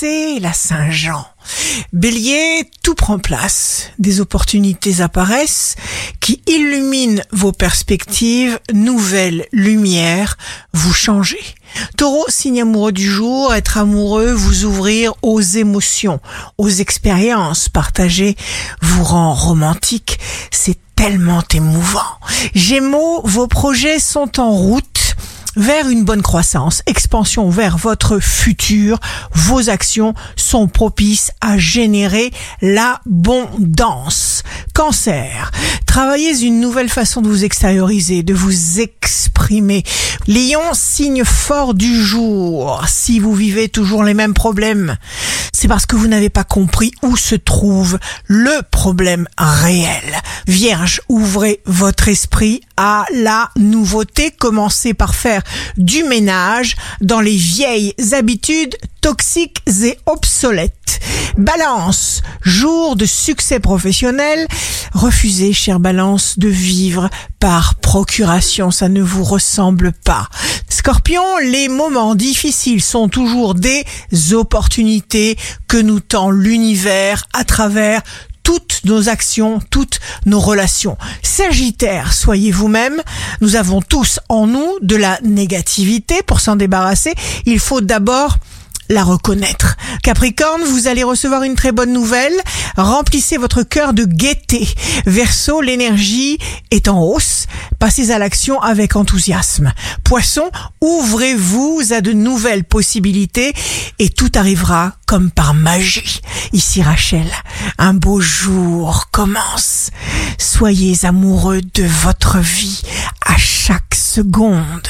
c'est la Saint-Jean. Bélier, tout prend place. Des opportunités apparaissent qui illuminent vos perspectives, nouvelle lumière, vous changez. Taureau, signe amoureux du jour, être amoureux, vous ouvrir aux émotions, aux expériences partagées, vous rend romantique, c'est tellement émouvant. Gémeaux, vos projets sont en route vers une bonne croissance, expansion vers votre futur, vos actions sont propices à générer l'abondance. Cancer, travaillez une nouvelle façon de vous extérioriser, de vous exprimer. Lion, signe fort du jour. Si vous vivez toujours les mêmes problèmes, c'est parce que vous n'avez pas compris où se trouve le problème réel. Vierge, ouvrez votre esprit à la nouveauté. Commencez par faire du ménage dans les vieilles habitudes toxiques et obsolètes. Balance, jour de succès professionnel. Refusez, chère Balance, de vivre par procuration. Ça ne vous ressemble pas. Scorpion, les moments difficiles sont toujours des opportunités que nous tend l'univers à travers toutes nos actions, toutes nos relations. Sagittaire, soyez vous-même. Nous avons tous en nous de la négativité. Pour s'en débarrasser, il faut d'abord la reconnaître. Capricorne, vous allez recevoir une très bonne nouvelle. Remplissez votre cœur de gaieté. Verseau, l'énergie est en hausse. Passez à l'action avec enthousiasme. Poisson, ouvrez-vous à de nouvelles possibilités et tout arrivera comme par magie. Ici Rachel, un beau jour commence. Soyez amoureux de votre vie à chaque seconde.